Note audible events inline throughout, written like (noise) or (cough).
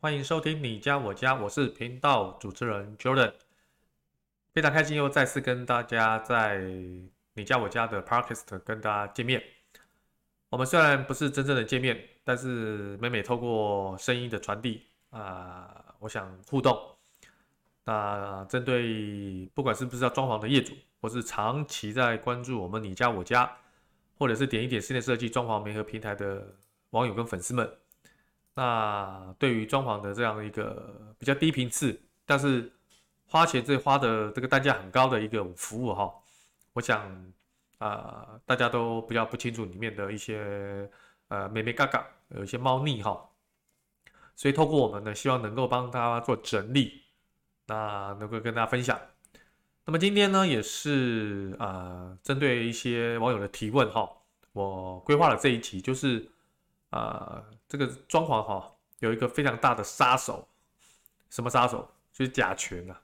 欢迎收听你家我家，我是频道主持人 Jordan，非常开心又再次跟大家在你家我家的 Podcast 跟大家见面。我们虽然不是真正的见面，但是每每透过声音的传递啊，我想互动。那针对不管是不是要装潢的业主，或是长期在关注我们你家我家，或者是点一点室内设计装潢媒合平台的网友跟粉丝们。那对于装潢的这样一个比较低频次，但是花钱这花的这个单价很高的一个服务哈，我想啊、大家都比较不清楚里面的一些呃眉眉角角，有一些猫腻哈，所以透过我们呢，希望能够帮大家做整理，那能够跟大家分享。那么今天呢，也是啊、针对一些网友的提问哈，我规划了这一集就是。啊、这个装潢哈，有一个非常大的杀手，什么杀手？就是甲醛啊。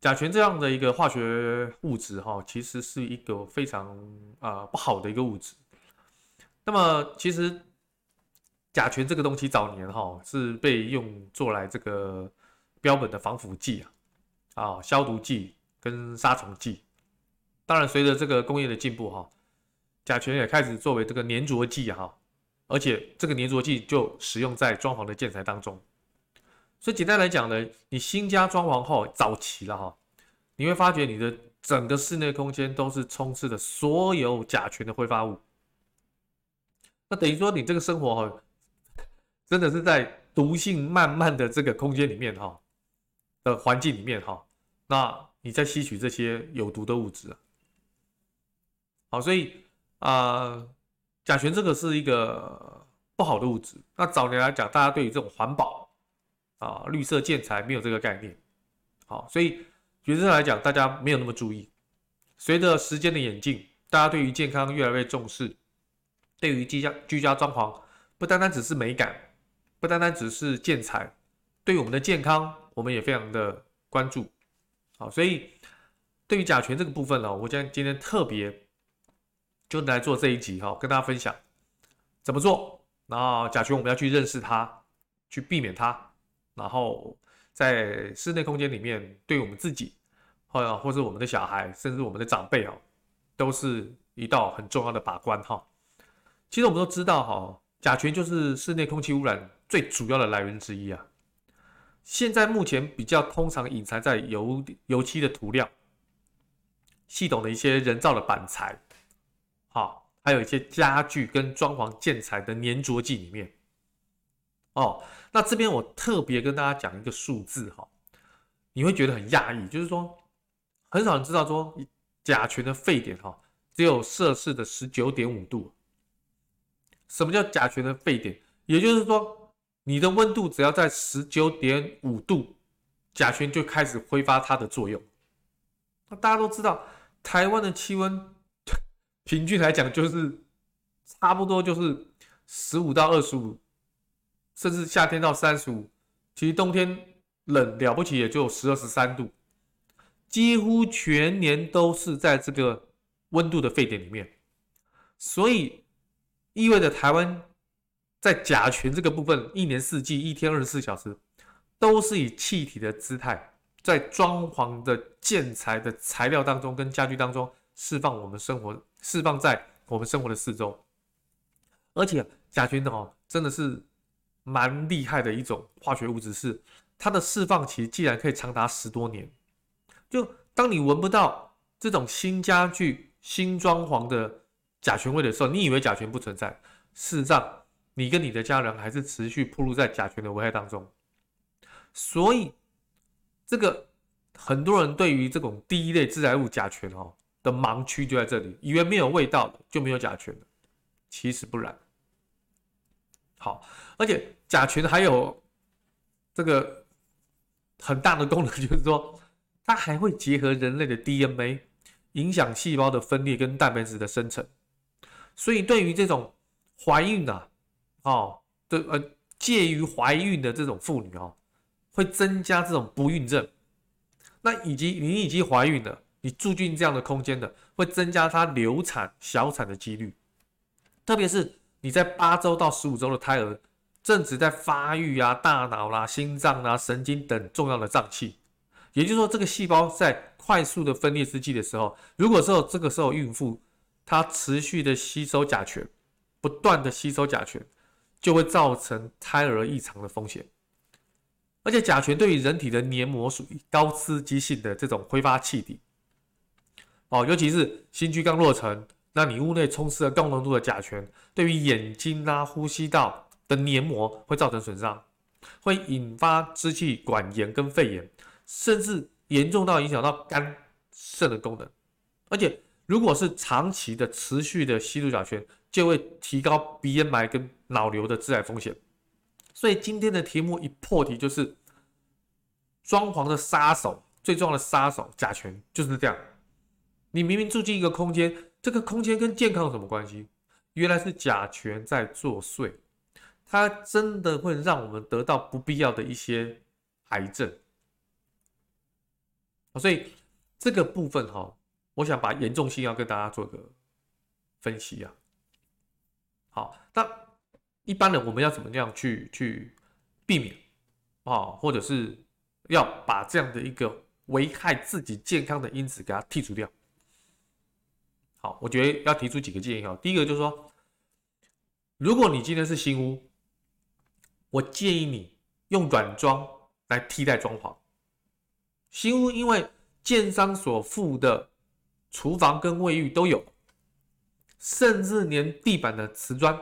甲醛这样的一个化学物质哈，其实是一个非常啊、不好的一个物质。那么其实甲醛这个东西早年哈是被用作来这个标本的防腐剂啊，啊消毒剂跟杀虫剂。当然随着这个工业的进步哈，甲醛也开始作为这个粘着剂哈。而且这个粘着剂就使用在装潢的建材当中，所以简单来讲呢，你新家装潢后早期了哈，你会发觉你的整个室内空间都是充斥着所有甲醛的挥发物，那等于说你这个生活哈，真的是在毒性慢慢的这个空间里面哈的环境里面哈，那你在吸取这些有毒的物质，好，所以啊。甲醛这个是一个不好的物质。那早年来讲，大家对于这种环保啊、绿色建材没有这个概念，好，所以原则上来讲，大家没有那么注意。随着时间的演进，大家对于健康越来越重视，对于居家居家装潢，不单单只是美感，不单单只是建材，对于我们的健康，我们也非常的关注。好，所以对于甲醛这个部分呢，我将今天特别。就来做这一集哈，跟大家分享怎么做。然后甲醛我们要去认识它，去避免它。然后在室内空间里面，对我们自己，或者或者我们的小孩，甚至我们的长辈啊，都是一道很重要的把关哈。其实我们都知道哈，甲醛就是室内空气污染最主要的来源之一啊。现在目前比较通常隐藏在油油漆的涂料、系统的一些人造的板材。好，还有一些家具跟装潢建材的粘着剂里面，哦，那这边我特别跟大家讲一个数字哈，你会觉得很讶异，就是说很少人知道说甲醛的沸点哈只有摄氏的十九点五度。什么叫甲醛的沸点？也就是说你的温度只要在十九点五度，甲醛就开始挥发它的作用。那大家都知道台湾的气温。平均来讲，就是差不多就是十五到二十五，甚至夏天到三十五。其实冬天冷了不起，也就十二十三度，几乎全年都是在这个温度的沸点里面。所以意味着台湾在甲醛这个部分，一年四季、一天二十四小时，都是以气体的姿态，在装潢的建材的材料当中，跟家具当中释放我们生活。释放在我们生活的四周，而且甲醛哦，真的是蛮厉害的一种化学物质，是它的释放期竟然可以长达十多年。就当你闻不到这种新家具、新装潢的甲醛味的时候，你以为甲醛不存在，事实上你跟你的家人还是持续暴露在甲醛的危害当中。所以，这个很多人对于这种第一类致癌物甲醛哦。的盲区就在这里，以为没有味道就没有甲醛，其实不然。好，而且甲醛还有这个很大的功能就是说，它还会结合人类的 DNA，影响细胞的分裂跟蛋白质的生成。所以对于这种怀孕啊，哦，对，呃，介于怀孕的这种妇女哦，会增加这种不孕症。那以及你已经怀孕了，你住进这样的空间的，会增加她流产、小产的几率。特别是你在八周到十五周的胎儿，正值在发育啊，大脑啦、心脏啦、啊、神经等重要的脏器。也就是说，这个细胞在快速的分裂之际的时候，如果说这个时候孕妇她持续的吸收甲醛，不断的吸收甲醛，就会造成胎儿异常的风险。而且甲醛对于人体的黏膜属于高刺激性的这种挥发气体，哦，尤其是新居刚落成，那你屋内充斥了高浓度的甲醛，对于眼睛啊、呼吸道的黏膜会造成损伤，会引发支气管炎跟肺炎，甚至严重到影响到肝肾的功能。而且如果是长期的持续的吸入甲醛，就会提高鼻咽癌跟脑瘤的致癌风险。所以今天的题目一破题就是装潢的杀手，最重要的杀手甲醛就是这样。你明明住进一个空间，这个空间跟健康有什么关系？原来是甲醛在作祟，它真的会让我们得到不必要的一些癌症。所以这个部分哈，我想把严重性要跟大家做个分析啊。好，那。一般人我们要怎么样去去避免啊，或者是要把这样的一个危害自己健康的因子给它剔除掉？好，我觉得要提出几个建议哈。第一个就是说，如果你今天是新屋，我建议你用软装来替代装潢。新屋因为建商所附的厨房跟卫浴都有，甚至连地板的瓷砖。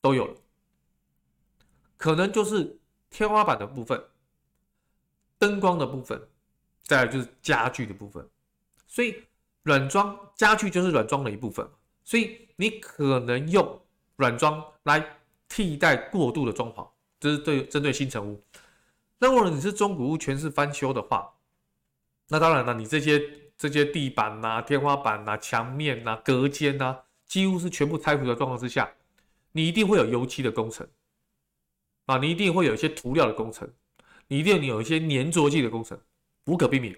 都有了，可能就是天花板的部分、灯光的部分，再来就是家具的部分。所以软装家具就是软装的一部分，所以你可能用软装来替代过度的装潢，这是对针对新成屋。那如果你是中古屋全是翻修的话，那当然了，你这些这些地板呐、天花板呐、墙面呐、隔间呐，几乎是全部拆除的状况之下。你一定会有油漆的工程啊，你一定会有一些涂料的工程，你一定有一些粘着剂的工程，无可避免。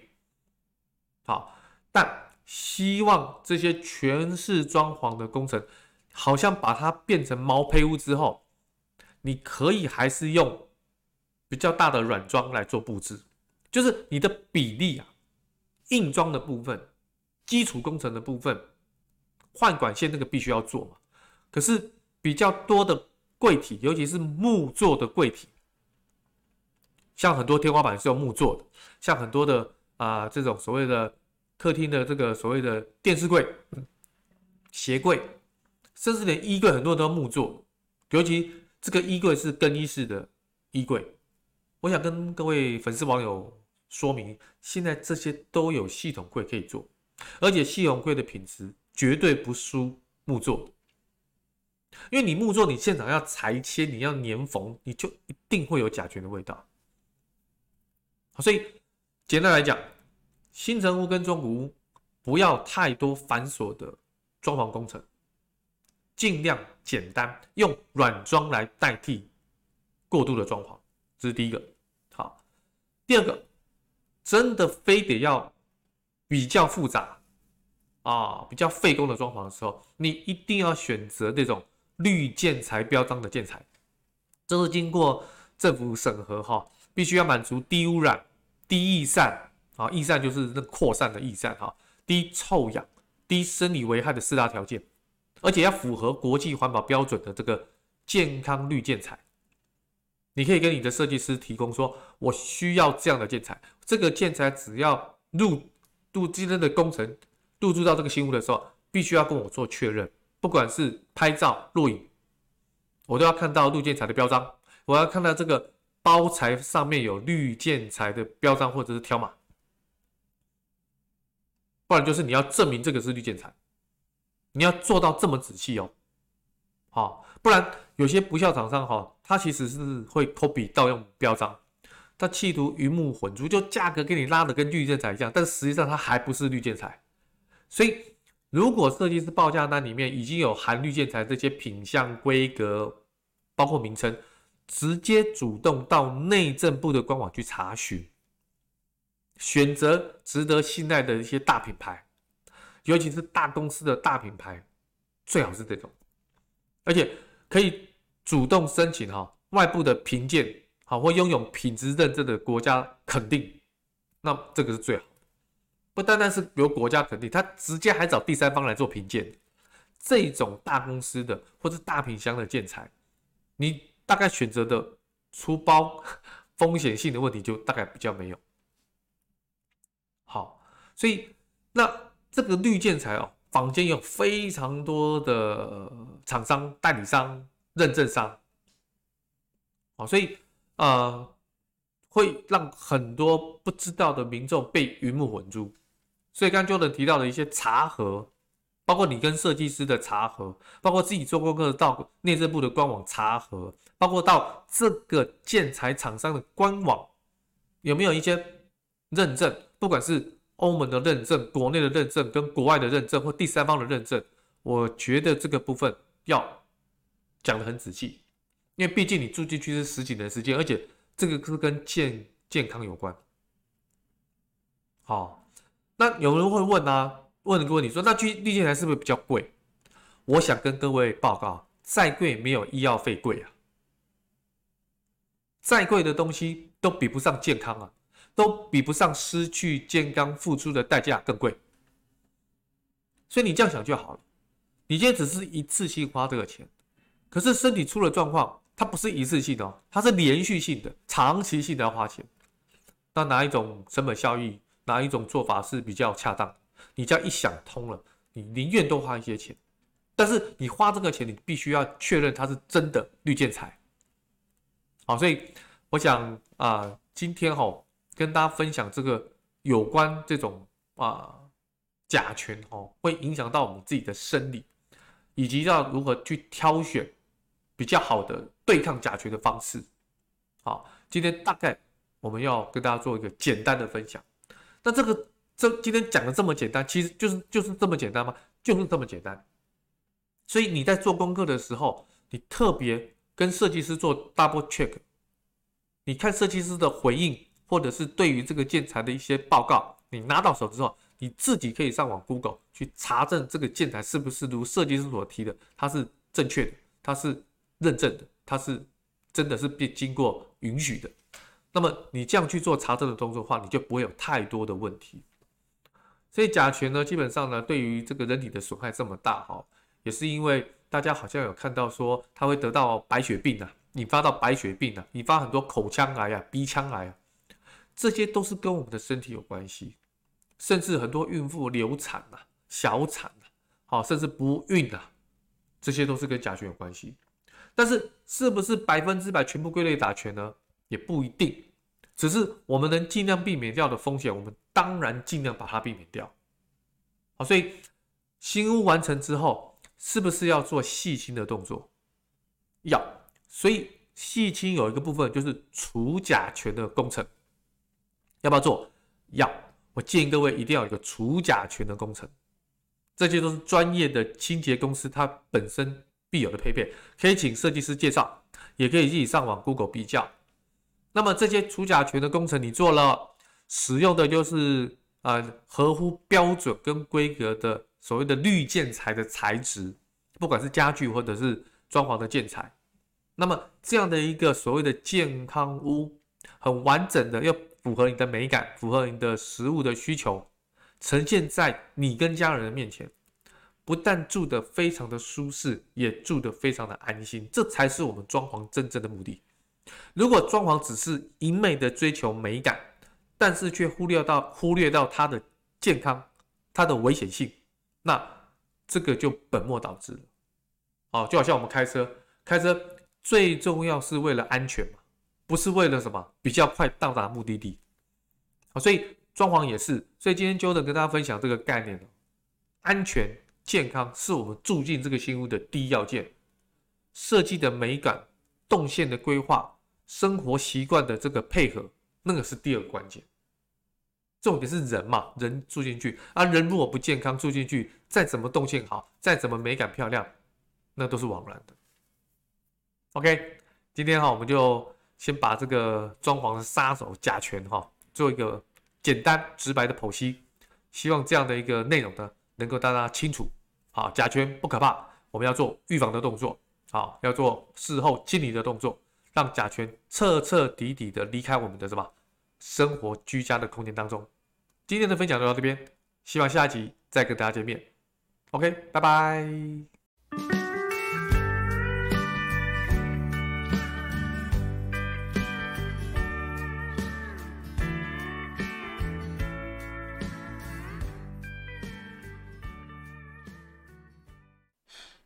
好，但希望这些全是装潢的工程，好像把它变成毛坯屋之后，你可以还是用比较大的软装来做布置，就是你的比例啊，硬装的部分、基础工程的部分、换管线那个必须要做嘛，可是。比较多的柜体，尤其是木做的柜体，像很多天花板是用木做的，像很多的啊、这种所谓的客厅的这个所谓的电视柜、鞋柜，甚至连衣柜，很多都木做，尤其这个衣柜是更衣室的衣柜。我想跟各位粉丝网友说明，现在这些都有系统柜可以做，而且系统柜的品质绝对不输木做。因为你木作，你现场要裁切，你要粘缝，你就一定会有甲醛的味道。所以简单来讲，新成屋跟中古屋不要太多繁琐的装潢工程，尽量简单，用软装来代替过度的装潢，这是第一个。好，第二个，真的非得要比较复杂啊，比较费工的装潢的时候，你一定要选择这种。绿建材标章的建材，这是经过政府审核哈，必须要满足低污染、低逸散啊，易散就是那扩散的易散哈，低臭氧、低生理危害的四大条件，而且要符合国际环保标准的这个健康绿建材。你可以跟你的设计师提供说，我需要这样的建材，这个建材只要入入今天的工程入住到这个新屋的时候，必须要跟我做确认。不管是拍照、录影，我都要看到绿建材的标章。我要看到这个包材上面有绿建材的标章或者是条码，不然就是你要证明这个是绿建材。你要做到这么仔细哦，好，不然有些不肖厂商哈，他其实是会 copy 盗用标章，他企图鱼目混珠，就价格给你拉的跟绿建材一样，但实际上它还不是绿建材。所以如果设计师报价单里面已经有含绿建材这些品项、规格，包括名称，直接主动到内政部的官网去查询，选择值得信赖的一些大品牌，尤其是大公司的大品牌，最好是这种。而且可以主动申请哈外部的评鉴，好或拥有品质认证的国家肯定，那这个是最好。不单单是由国家肯定，他直接还找第三方来做评鉴。这种大公司的或者大品项的建材，你大概选择的出包 (laughs) 风险性的问题就大概比较没有。好，所以那这个绿建材哦。坊间有非常多的厂商、代理商、认证商，好，所以呃，会让很多不知道的民众被鱼目混珠。所以刚刚 Jordan 提到的一些查核，包括你跟设计师的查核，包括自己做功课到内政部的官网查核，包括到这个建材厂商的官网有没有一些认证，不管是。欧盟的认证、国内的认证跟国外的认证或第三方的认证，我觉得这个部分要讲得很仔细，因为毕竟你住进去是十几年时间，而且这个是跟健健康有关。好，那有人会问啊，问一个问题说，那去绿建材是不是比较贵？我想跟各位报告，再贵没有医药费贵啊，再贵的东西都比不上健康啊。都比不上失去健康付出的代价更贵，所以你这样想就好了。你今天只是一次性花这个钱，可是身体出了状况，它不是一次性的哦，它是连续性的、长期性的要花钱。那哪一种成本效益，哪一种做法是比较恰当？你这样一想通了，你宁愿多花一些钱，但是你花这个钱，你必须要确认它是真的绿建材。好，所以我想啊、今天哈。跟大家分享这个有关这种啊甲醛哦，会影响到我们自己的生理，以及要如何去挑选比较好的对抗甲醛的方式。好，今天大概我们要跟大家做一个简单的分享。那这个这今天讲的这么简单，其实就是就是这么简单吗？就是这么简单。所以你在做功课的时候，你特别跟设计师做 double check，你看设计师的回应。或者是对于这个建材的一些报告，你拿到手之后，你自己可以上网 Google 去查证这个建材是不是如设计师所提的，它是正确的，它是认证的，它是真的是被经过允许的。那么你这样去做查证的动作的话，你就不会有太多的问题。所以甲醛呢，基本上呢，对于这个人体的损害这么大哈，也是因为大家好像有看到说它会得到白血病啊，引发到白血病啊，引发很多口腔癌啊、鼻腔癌啊。这些都是跟我们的身体有关系，甚至很多孕妇流产啊、小产啊，好，甚至不孕啊，这些都是跟甲醛有关系。但是，是不是百分之百全部归类甲醛呢？也不一定。只是我们能尽量避免掉的风险，我们当然尽量把它避免掉。好，所以新屋完成之后，是不是要做细清的动作？要。所以细清有一个部分就是除甲醛的工程。要不要做？要。我建议各位一定要有一个除甲醛的工程，这些都是专业的清洁公司它本身必有的配备，可以请设计师介绍，也可以自己上网 Google 比较。那么这些除甲醛的工程你做了，使用的就是呃合乎标准跟规格的所谓的绿建材的材质，不管是家具或者是装潢的建材。那么这样的一个所谓的健康屋，很完整的又。符合你的美感，符合你的食物的需求，呈现在你跟家人的面前，不但住得非常的舒适，也住得非常的安心，这才是我们装潢真正的目的。如果装潢只是一昧的追求美感，但是却忽略到忽略到它的健康、它的危险性，那这个就本末倒置了。哦，就好像我们开车，开车最重要是为了安全嘛。不是为了什么比较快到达目的地啊，所以装潢也是。所以今天揪的跟大家分享这个概念，安全健康是我们住进这个新屋的第一要件。设计的美感、动线的规划、生活习惯的这个配合，那个是第二关键。重点是人嘛，人住进去啊，人如果不健康，住进去再怎么动线好，再怎么美感漂亮，那都是枉然的。OK，今天哈，我们就先把这个装潢的杀手甲醛哈，做一个简单直白的剖析。希望这样的一个内容呢，能够大家清楚。好，甲醛不可怕，我们要做预防的动作。好，要做事后清理的动作，让甲醛彻彻底底的离开我们的什么生活居家的空间当中。今天的分享就到这边，希望下一集再跟大家见面。OK，拜拜。